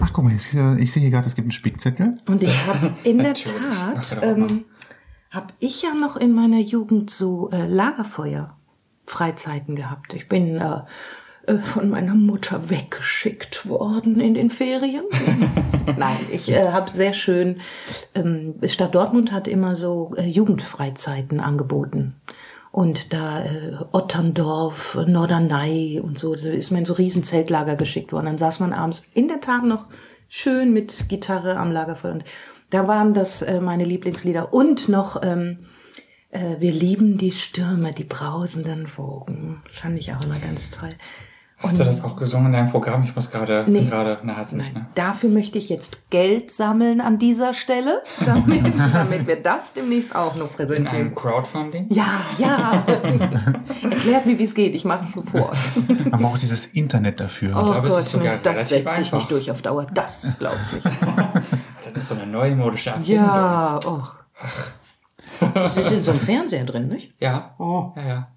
Ach, guck mal, ich, sehe- ich sehe hier gerade, es gibt einen Spickzettel. Und ich habe <laughs> in der Tat, ähm, habe ich ja noch in meiner Jugend so äh, Lagerfeuer-Freizeiten gehabt. Ich bin äh, von meiner Mutter weggeschickt worden in den Ferien. <laughs> Nein, ich äh, habe sehr schön, ähm, Stadt Dortmund hat immer so äh, Jugendfreizeiten angeboten. Und da äh, Otterndorf, Norderney und so, da ist man in so riesen Zeltlager geschickt worden. Dann saß man abends in der Tat noch schön mit Gitarre am Lagerfeuer. Und da waren das äh, meine Lieblingslieder. Und noch ähm, äh, Wir lieben die Stürme, die brausenden Wogen. Fand ich auch immer ganz toll. Hast du das auch gesungen in deinem Programm? Ich muss gerade, Nee. gerade, na, hast du nicht, ne? Dafür möchte ich jetzt Geld sammeln an dieser Stelle, <laughs> damit, damit wir das demnächst auch noch In präsentieren. einem Crowdfunding? Ja, ja. Erklärt mir, wie es geht. Ich mache es sofort. Man braucht dieses Internet dafür. Oh glaube, Gott, sogar nee, das setzt sich nicht durch auf Dauer. Das glaube ich nicht. <laughs> Das ist so eine neumodische Erfindung. Ja, oh. Sie sind so im Fernseher drin, nicht? Ja. Oh. Ja, ja.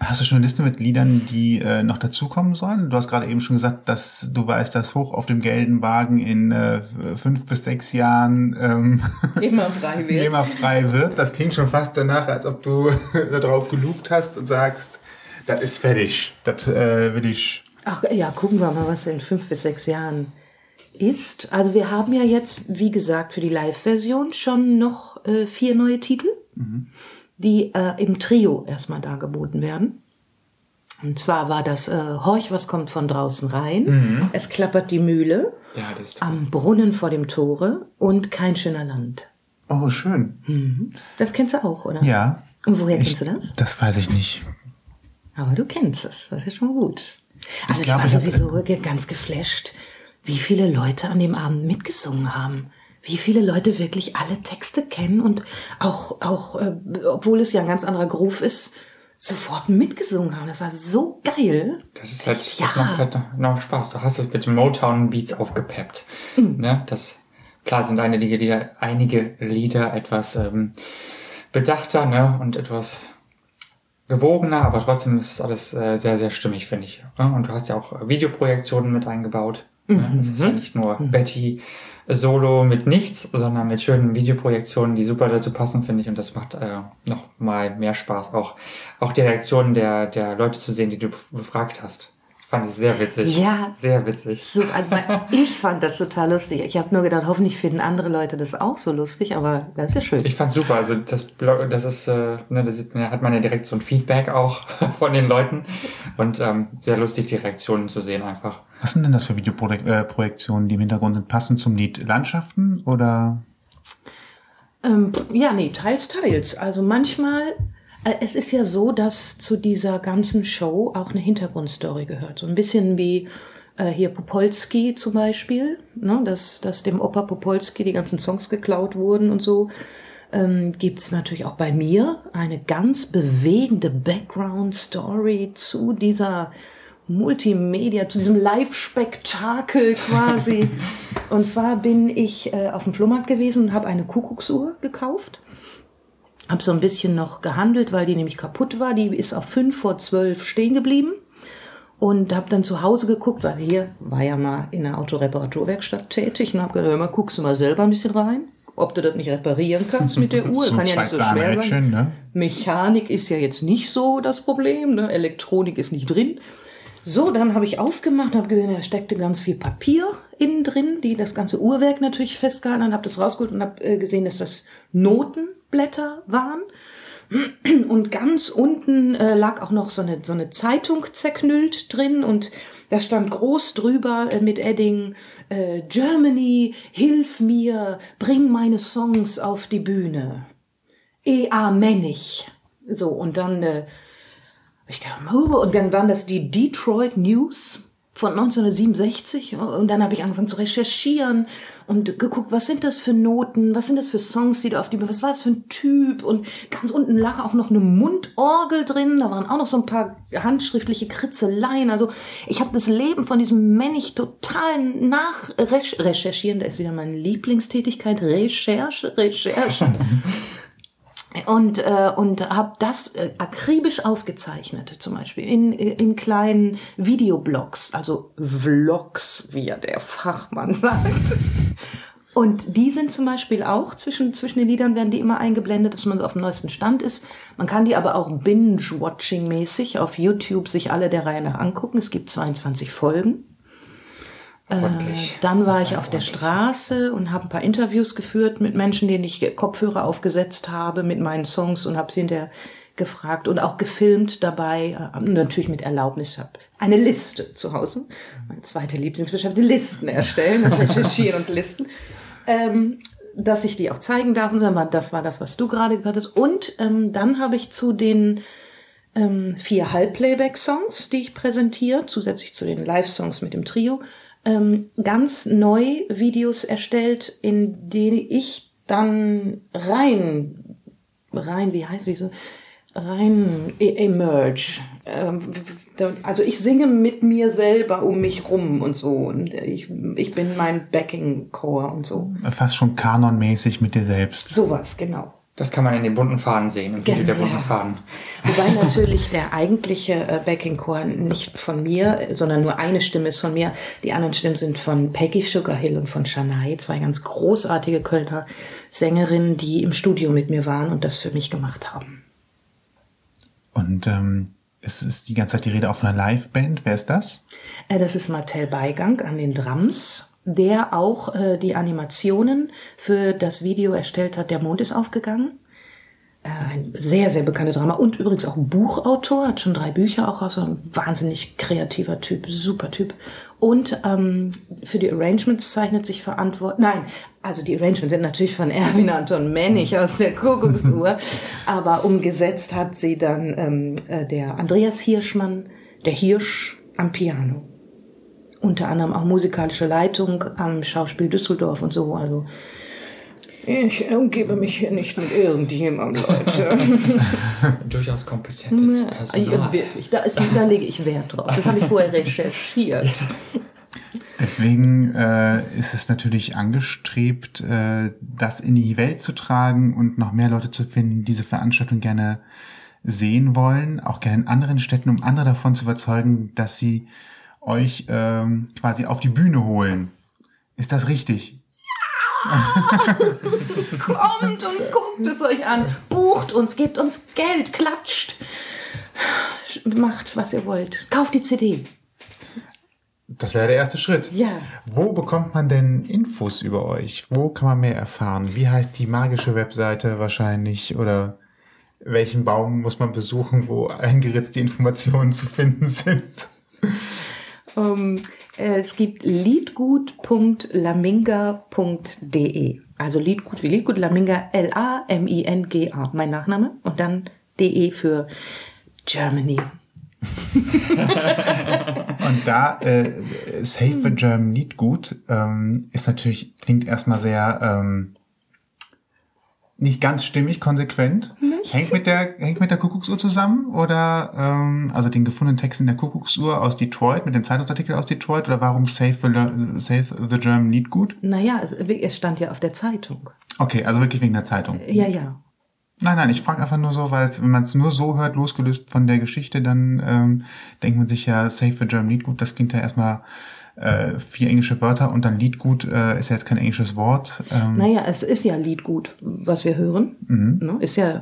Hast du schon eine Liste mit Liedern, die äh, noch dazukommen sollen? Du hast gerade eben schon gesagt, dass du weißt, dass hoch auf dem gelben Wagen in äh, fünf bis sechs Jahren ähm, <laughs> Immer frei wird. immer frei wird. Das klingt schon fast danach, als ob du <laughs> darauf gelugt hast und sagst, das ist fertig. Das äh, will ich. Ach ja, gucken wir mal, was in fünf bis sechs Jahren ist. Also wir haben ja jetzt, wie gesagt, für die Live-Version schon noch äh, vier neue Titel, die äh, im Trio erstmal dargeboten werden. Und zwar war das äh, Horch, was kommt von draußen rein. Es klappert die Mühle Ja, am Brunnen vor dem Tore und kein schöner Land. Oh, schön. Das kennst du auch, oder? Ja. Und woher Ich, kennst du das? das weiß ich nicht. Aber du kennst es, das ist schon gut. Also ich, glaube, war ich sowieso ganz geflasht, wie viele Leute an dem Abend mitgesungen haben. Wie viele Leute wirklich alle Texte kennen und auch, auch äh, obwohl es ja ein ganz anderer Groove ist, sofort mitgesungen haben. Das war so geil. Das ist halt, Ja. das macht halt noch, noch Spaß. Du hast es mit den Motown Beats aufgepeppt. Mhm. Ne? Das, klar sind einige Lieder, einige Lieder etwas ähm, bedachter ne? und etwas gewogener, aber trotzdem ist alles äh, sehr, sehr stimmig, finde ich. Ne? Und du hast ja auch Videoprojektionen mit eingebaut. Ne? Es ist ja nicht nur Betty Solo mit nichts, sondern mit schönen Videoprojektionen, die super dazu passen, finde ich. Und das macht äh, noch mal mehr Spaß, auch, auch die Reaktionen der, der Leute zu sehen, die du befragt hast. Fand ich sehr witzig. Ja. Sehr witzig. So, also, <laughs> ich fand das total lustig. Ich habe nur gedacht, hoffentlich finden andere Leute das auch so lustig, aber das ist ja schön. Ich fand super. Also das, Blog- das ist, äh, ne, da sieht man, ja- hat man ja direkt so ein Feedback auch <laughs> von den Leuten und ähm, sehr lustig die Reaktionen zu sehen einfach. Was sind denn das für Videoprojektionen, äh, die im Hintergrund sind? Passend zum Lied Landschaften oder? Ähm, ja, nee, teils, teils. Also manchmal, es ist ja so, dass zu dieser ganzen Show auch eine Hintergrundstory gehört. So ein bisschen wie äh, hier Popolski zum Beispiel, ne, dass, dass dem Opa Popolski die ganzen Songs geklaut wurden und so. Ähm, Gibt es natürlich auch bei mir eine ganz bewegende Background-Story zu dieser Multimedia, zu diesem Live-Spektakel quasi. <laughs> und zwar bin ich äh, auf dem Flohmarkt gewesen und habe eine Kuckucksuhr gekauft. Hab so ein bisschen noch gehandelt, weil die nämlich kaputt war. Die ist auf fünf vor zwölf stehen geblieben. Und habe dann zu Hause geguckt, weil hier war ja mal in der Autoreparaturwerkstatt tätig und habe gedacht, hör mal, guckst du mal selber ein bisschen rein, ob du das nicht reparieren kannst mit der Uhr. So Kann ja nicht so schwer sein. Zahnrädchen, ne? Mechanik ist ja jetzt nicht so das Problem, ne? Elektronik ist nicht drin. So, dann habe ich aufgemacht, habe gesehen, da steckte ganz viel Papier innen drin, die das ganze Uhrwerk natürlich festgehalten haben, habe das rausgeholt und habe äh, gesehen, dass das Notenblätter waren. Und ganz unten äh, lag auch noch so eine, so eine Zeitung zerknüllt drin und da stand groß drüber äh, mit Edding, äh, Germany, hilf mir, bring meine Songs auf die Bühne. E.A. Mennig. So, und dann, äh, ich dachte, oh, und dann waren das die Detroit News von 1967 und dann habe ich angefangen zu recherchieren und geguckt, was sind das für Noten, was sind das für Songs, die da auf die, was war das für ein Typ und ganz unten lag auch noch eine Mundorgel drin, da waren auch noch so ein paar handschriftliche Kritzeleien, also ich habe das Leben von diesem Männlich total nachrecherchieren, da ist wieder meine Lieblingstätigkeit, Recherche, Recherche. <laughs> und, äh, und habe das äh, akribisch aufgezeichnet, zum Beispiel in, in kleinen Videoblogs, also Vlogs, wie ja der Fachmann <laughs> sagt. Und die sind zum Beispiel auch zwischen, zwischen den Liedern werden die immer eingeblendet, dass man auf dem neuesten Stand ist. Man kann die aber auch binge-watching-mäßig auf YouTube sich alle der Reihe nach angucken. Es gibt 22 Folgen. Ordentlich. Äh, dann war ich auf der ordentlich. Straße und habe ein paar Interviews geführt mit Menschen, denen ich Kopfhörer aufgesetzt habe mit meinen Songs und habe sie hinterher gefragt und auch gefilmt dabei, äh, natürlich mit Erlaubnis. Ich habe eine Liste zu Hause. Meine zweite Lieblingsbeschäftigung, Listen erstellen, recherchieren und Listen. Ähm, dass ich die auch zeigen darf. Und das war das, was du gerade gesagt hast. Und ähm, dann habe ich zu den ähm, vier Halbplayback-Songs, die ich präsentiere, zusätzlich zu den Live-Songs mit dem Trio, ähm, ganz neu Videos erstellt, in denen ich dann rein, rein, wie heißt, wie so, rein e- emerge. Ähm, Also ich singe mit mir selber um mich rum und so. Und ich, ich bin mein Backing-Chor und so. Fast schon kanonmäßig mit dir selbst. Sowas, genau. Das kann man in den bunten Faden sehen, im Video Genau, der bunten ja. Faden. Wobei <laughs> natürlich der eigentliche äh, Backing-Chor nicht von mir, sondern nur eine Stimme ist von mir. Die anderen Stimmen sind von Peggy Sugarhill und von Shania, zwei ganz großartige Kölner Sängerinnen, die im Studio mit mir waren und das für mich gemacht haben. Und ähm, es ist die ganze Zeit die Rede auch von einer Liveband. Wer ist das? Äh, Das ist Martel Beigang an den Drums, der auch äh, die Animationen für das Video erstellt hat. Der Mond ist aufgegangen. Äh, Ein sehr, sehr bekannter Drama und übrigens auch Buchautor, hat schon drei Bücher auch raus, ein wahnsinnig kreativer Typ, super Typ. Und ähm, für die Arrangements zeichnet sich verantwortlich, nein, also die Arrangements sind natürlich von Erwin Anton Mennig aus der Kuckucksuhr, <laughs> aber umgesetzt hat sie dann ähm, äh, der Andreas Hirschmann, der Hirsch am Piano unter anderem auch musikalische Leitung am Schauspiel Düsseldorf und so. Also ich umgebe mich hier nicht mit irgendjemandem, Leute. <laughs> Durchaus kompetentes ja, Personal. wirklich, da, ist, da lege ich Wert drauf. Das habe ich vorher recherchiert. <laughs> Deswegen äh, ist es natürlich angestrebt, äh, das in die Welt zu tragen und noch mehr Leute zu finden, die diese Veranstaltung gerne sehen wollen, auch gerne in anderen Städten, um andere davon zu überzeugen, dass sie euch ähm, quasi auf die Bühne holen. Ist das richtig? <laughs> Kommt und guckt es euch an. Bucht uns, gebt uns Geld, klatscht. Macht, was ihr wollt. Kauft die CD. Das wäre der erste Schritt. Ja. Wo bekommt man denn Infos über euch? Wo kann man mehr erfahren? Wie heißt die magische Webseite wahrscheinlich? Oder welchen Baum muss man besuchen, wo eingeritzt die Informationen zu finden sind? Ähm, äh, es gibt liedgut.laminga.de. Also Liedgut wie Liedgut, Laminga L-A-M-I-N-G-A. Mein Nachname. Und dann DE für Germany. <laughs> Und da äh, Save the German Lied gut ähm, ist natürlich, klingt erstmal sehr ähm, nicht ganz stimmig, konsequent. Hängt mit der hängt mit der Kuckucksuhr zusammen oder ähm, also den gefundenen Text in der Kuckucksuhr aus Detroit mit dem Zeitungsartikel aus Detroit oder warum Save the, Save the German Lied gut? Naja, es- stand ja auf der Zeitung. Okay, also wirklich wegen der Zeitung. Ja, ja. Nein, nein, ich frage einfach nur so, weil wenn man es nur so hört, losgelöst von der Geschichte, dann ähm, denkt man sich ja, Save the German Lied gut, das klingt ja erstmal äh, vier englische Wörter und dann Liedgut äh, ist ja jetzt kein englisches Wort. Ähm, Naja, es ist ja Liedgut, was wir hören. Mhm. Ne? Ist ja äh,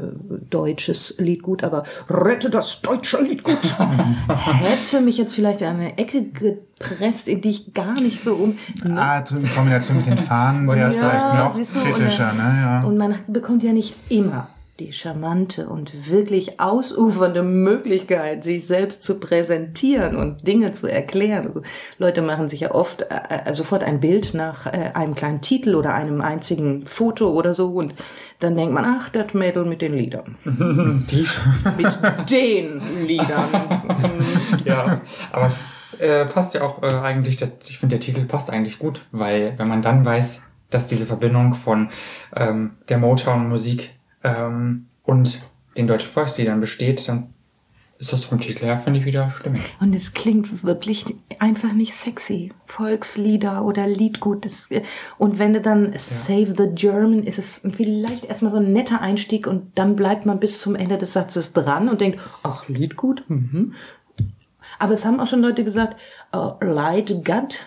deutsches Liedgut, aber rette das deutsche Liedgut. <laughs> Hätte mich jetzt vielleicht in eine Ecke gepresst, in die ich gar nicht so um. Ne? Ah, in Kombination mit den Fahnen wäre es vielleicht noch du, kritischer, und, ne? Ja. und man bekommt ja nicht immer die charmante und wirklich ausufernde Möglichkeit, sich selbst zu präsentieren und Dinge zu erklären. Also Leute machen sich ja oft äh, äh, sofort ein Bild nach äh, einem kleinen Titel oder einem einzigen Foto oder so und dann denkt man, ach, das Mädel mit den Liedern. Die, <laughs> Mit den Liedern. ja, aber äh, passt ja auch äh, eigentlich, der, ich finde der Titel passt eigentlich gut, weil wenn man dann weiß, dass diese Verbindung von ähm, der Motown-Musik ähm, und den deutschen Volksliedern besteht, dann ist das vom Titel her, finde ich, wieder stimmig. Und es klingt wirklich einfach nicht sexy. Volkslieder oder Liedgut. Das, und wenn du dann Save the German, ist es vielleicht erstmal so ein netter Einstieg und dann bleibt man bis zum Ende des Satzes dran und denkt, ach, Liedgut? Mhm. Aber es haben auch schon Leute gesagt, uh, Light Gut.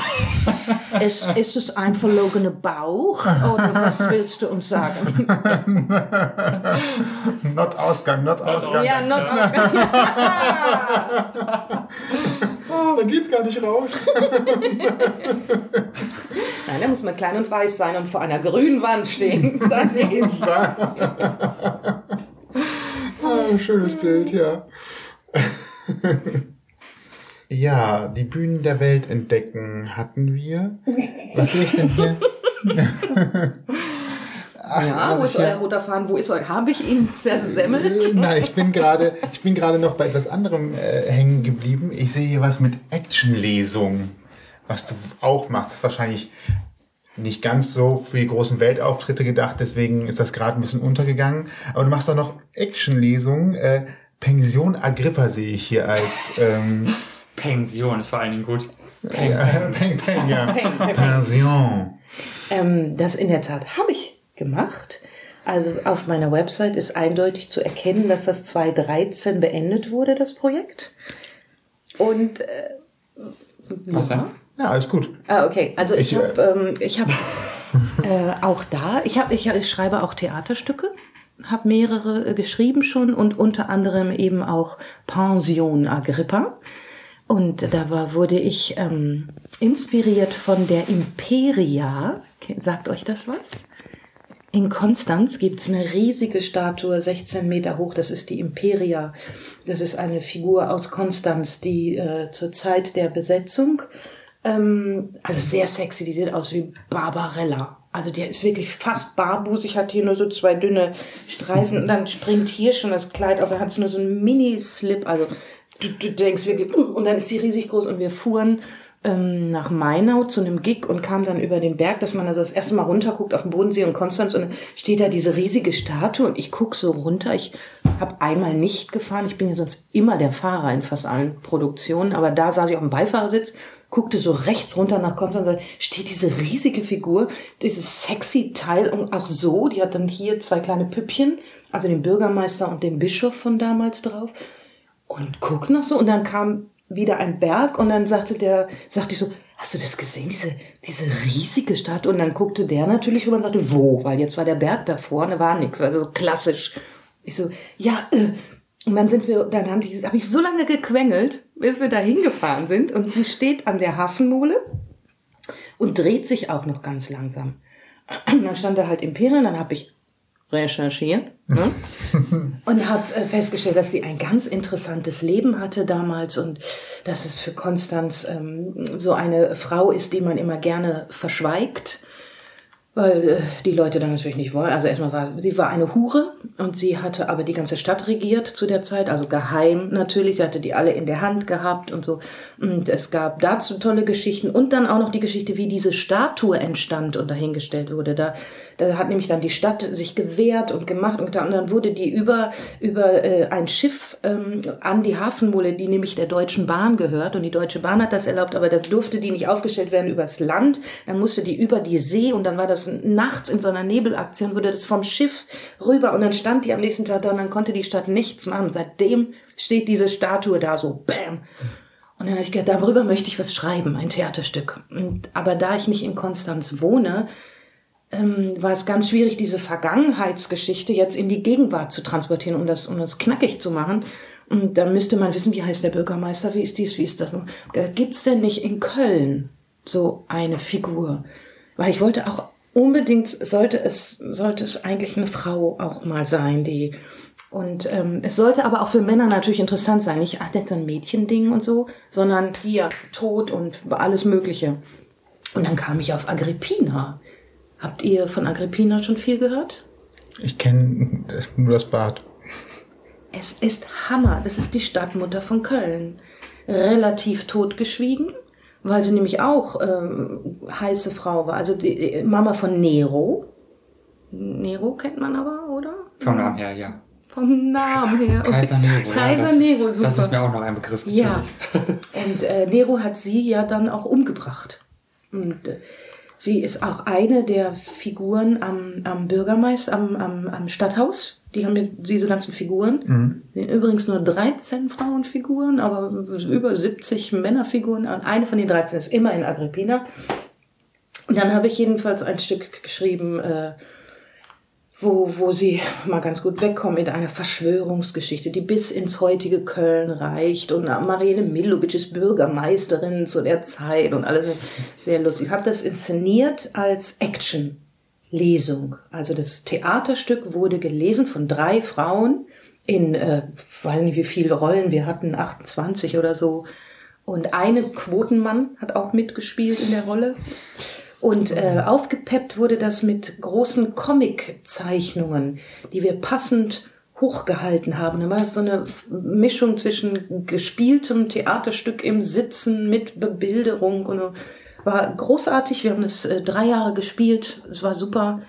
<laughs> ist, ist es ein verlogener Bauch <laughs> oder was willst du uns sagen? <laughs> Not Ausgang, not Ausgang. ja, not Da geht's gar nicht raus. Nein, da muss man klein und weiß sein und vor einer grünen Wand stehen. Dann geht's. ah, schönes Bild, ja. Ja, die Bühnen der Welt entdecken hatten wir. Was sehe ich denn hier? <laughs> Ja, was wo ich ist euer roter Faden? Wo ist euer? Habe ich ihn zersemmelt? Nein, ich bin gerade, ich bin gerade noch bei etwas anderem äh, hängen geblieben. Ich sehe hier was mit Actionlesung, was du auch machst. Das ist wahrscheinlich nicht ganz so für die großen Weltauftritte gedacht, deswegen ist das gerade ein bisschen untergegangen. Aber du machst doch noch Actionlesungen. Äh, Pension Agrippa sehe ich hier als ähm, Pension ist vor allen Dingen gut. Peng, ja, Peng, <laughs> Peng, ja. Peng, Peng. Pension. Ähm, das in der Tat habe ich gemacht. Also auf meiner Website ist eindeutig zu erkennen, dass das 2013 beendet wurde, das Projekt. Und äh, Was denn? Ja, alles gut. Ah, okay. Also ich Ich, äh, habe ähm, ich hab, <laughs> äh, auch da, ich, hab, ich, ich schreibe auch Theaterstücke, habe mehrere äh, geschrieben schon und unter anderem eben auch Pension Agrippa. Und da war, wurde ich ähm, inspiriert von der Imperia. Sagt euch das was? In Konstanz gibt's eine riesige Statue, 16 Meter hoch, das ist die Imperia. Das ist eine Figur aus Konstanz, die äh, zur Zeit der Besetzung, ähm, also sehr sexy, die sieht aus wie Barbarella. Also der ist wirklich fast barbusig, hat hier nur so zwei dünne Streifen und dann springt hier schon das Kleid auf, dann hat nur so einen Mini-Slip, also du, du denkst wirklich, uh, und dann ist sie riesig groß und wir fuhren ähm, nach Mainau zu einem Gig und kam dann über den Berg, dass man also das erste Mal runterguckt auf den Bodensee und Konstanz und dann steht da diese riesige Statue und ich guck so runter. Ich habe einmal nicht gefahren, ich bin ja sonst immer der Fahrer in fast allen Produktionen, aber da saß ich auf dem Beifahrersitz, guckte so rechts runter nach Konstanz und steht diese riesige Figur, dieses sexy Teil und auch so, die hat dann hier zwei kleine Püppchen, also den Bürgermeister und den Bischof von damals drauf und guck noch so und dann kam wieder ein Berg und dann sagte der, sagte ich so, hast du das gesehen, diese, diese riesige Stadt? Und dann guckte der natürlich rüber und sagte, wo? Weil jetzt war der Berg da war nichts, also so klassisch. Ich so, ja, äh, und dann sind wir, dann haben die, habe ich so lange gequengelt, bis wir da hingefahren sind und die steht an der Hafenmole und dreht sich auch noch ganz langsam. Und dann stand da halt Imperium, dann habe ich recherchiert ne? <laughs> und habe äh, festgestellt, dass sie ein ganz interessantes Leben hatte damals und dass es für Konstanz ähm, so eine Frau ist, die man immer gerne verschweigt, weil äh, die Leute dann natürlich nicht wollen. Also erstmal war sie war eine Hure und sie hatte aber die ganze Stadt regiert zu der Zeit, also geheim natürlich. Sie hatte die alle in der Hand gehabt und so. Und es gab dazu tolle Geschichten und dann auch noch die Geschichte, wie diese Statue entstand und dahingestellt wurde. Da, da hat nämlich dann die Stadt sich gewehrt und gemacht und getan. Und dann wurde die über über äh, ein Schiff ähm, an die Hafenmole, die nämlich der Deutschen Bahn gehört. Und die Deutsche Bahn hat das erlaubt, aber das durfte die nicht aufgestellt werden übers Land. Dann musste die über die See und dann war das nachts in so einer Nebelaktion, wurde das vom Schiff rüber und dann stand die am nächsten Tag da und dann konnte die Stadt nichts machen. Seitdem steht diese Statue da so, bam. Und dann habe ich gedacht, darüber möchte ich was schreiben, ein Theaterstück. Und, aber da ich nicht in Konstanz wohne, ähm, war es ganz schwierig, diese Vergangenheitsgeschichte jetzt in die Gegenwart zu transportieren, um das, um das knackig zu machen. Und da müsste man wissen, wie heißt der Bürgermeister, wie ist dies, wie ist das? Gibt es denn nicht in Köln so eine Figur? Weil ich wollte auch unbedingt, sollte es, sollte es eigentlich eine Frau auch mal sein, die und ähm, es sollte aber auch für Männer natürlich interessant sein. Nicht, ach, das ist ein Mädchending und so, sondern hier, Tod und alles Mögliche. Und dann kam ich auf Agrippina. Habt ihr von Agrippina schon viel gehört? Ich kenne nur das Bad. Es ist Hammer. Das ist die Stadtmutter von Köln. relativ totgeschwiegen, weil sie nämlich auch ähm, heiße Frau war. Also die Mama von Nero. Nero kennt man aber, oder? Vom Namen her, ja. Vom Namen her. Kaiser Nero. ja, Kaiser das, Nero, super. Das ist mir auch noch ein Begriff. Ja, natürlich. und äh, Nero hat sie ja dann auch umgebracht. Und äh, sie ist auch eine der Figuren am, am Bürgermeister, am, am, am Stadthaus. Die haben diese ganzen Figuren. Sind Übrigens nur 13 Frauenfiguren, aber über 70 Männerfiguren. Und eine von den 13 ist immer in Agrippina. Und dann habe ich jedenfalls ein Stück geschrieben, äh, wo, wo sie mal ganz gut wegkommen mit einer Verschwörungsgeschichte, die bis ins heutige Köln reicht. Und Marielle Milovic ist Bürgermeisterin zu der Zeit und alles sehr lustig. Ich habe das inszeniert als Action-Lesung. Also das Theaterstück wurde gelesen von drei Frauen in, äh, weiß nicht wie viele Rollen wir hatten, 28 oder so. Und eine Quotenmann hat auch mitgespielt in der Rolle. Und äh, aufgepeppt wurde das mit großen Comic-Zeichnungen, die wir passend hochgehalten haben. Da war es so eine Mischung zwischen gespieltem Theaterstück im Sitzen mit Bebilderung und war großartig. Wir haben das äh, drei Jahre gespielt. Es war super.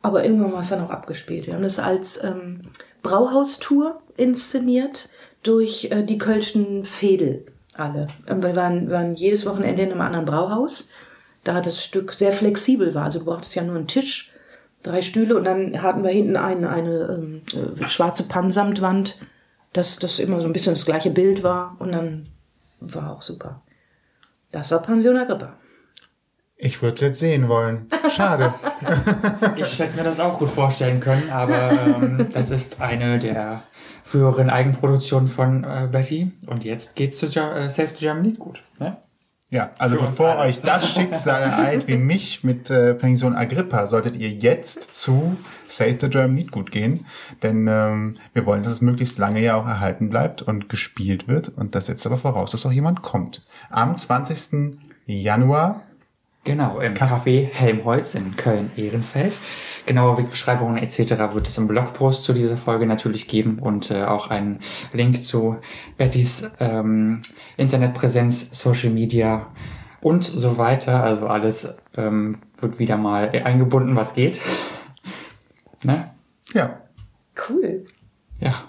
Aber irgendwann war es dann auch abgespielt. Wir haben das als ähm, Brauhaustour inszeniert durch äh, die Kölschen Fädel alle. Ähm, Wir waren, waren jedes Wochenende in einem anderen Brauhaus da das Stück sehr flexibel war. Also du brauchtest ja nur einen Tisch, drei Stühle und dann hatten wir hinten eine, eine ähm, äh, schwarze Pannsamtwand, dass das immer so ein bisschen das gleiche Bild war und dann war auch super. Das war Pension Agrippa. Ich würde es jetzt sehen wollen. Schade. <laughs> Ich hätte mir das auch gut vorstellen können, aber ähm, das ist eine der früheren Eigenproduktionen von äh, Betty. Und jetzt geht's zu Ger äh, Save the German gut. Ne? Ja, also bevor euch das Schicksal ereilt wie mich mit äh, Pension Agrippa, solltet ihr jetzt zu Save the German Lied gut gehen. Denn ähm, wir wollen, dass es möglichst lange ja auch erhalten bleibt und gespielt wird. Und das setzt aber voraus, dass auch jemand kommt. Am 20. Januar Genau, im Café Helmholtz in Köln-Ehrenfeld. Genaue Wegbeschreibungen etc. wird es im Blogpost zu dieser Folge natürlich geben und äh, auch einen Link zu Bettys ähm, Internetpräsenz, Social Media und so weiter. Also alles ähm, wird wieder mal eingebunden, was geht. <laughs> ne? Ja. Cool. Ja.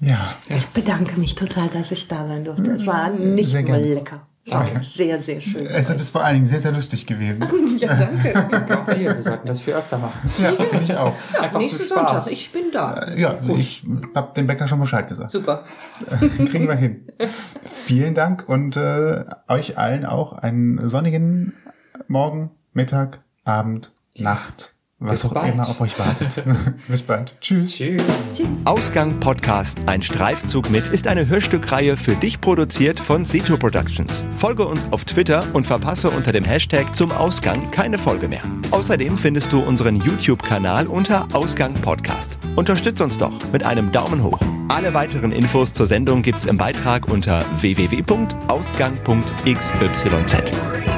Ja. Ich bedanke mich total, dass ich da sein durfte. Es war nicht Sehr nur lecker. War sehr, sehr schön. Es ist vor allen Dingen sehr, sehr lustig gewesen. <laughs> Ja, danke. Auch dir, wir sollten das viel öfter machen. Ja, finde ich auch. Einfach Nächsten. Sonntag, ich bin da. Ja, ich habe dem Bäcker schon Bescheid gesagt. Super. <laughs> Kriegen wir hin. Vielen Dank und äh, euch allen auch einen sonnigen Morgen, Mittag, Abend, Nacht, was Bis auch bald. immer auf euch wartet. <laughs> Bis bald. Tschüss. Tschüss. Ausgang Podcast Ein Streifzug mit ist eine Hörstückreihe für dich produziert von Seto Productions. Folge uns auf Twitter und verpasse unter dem Hashtag zum Ausgang keine Folge mehr. Außerdem findest du unseren YouTube-Kanal unter Ausgang Podcast. Unterstütz uns doch mit einem Daumen hoch. Alle weiteren Infos zur Sendung gibt's im Beitrag unter www.ausgang.xyz.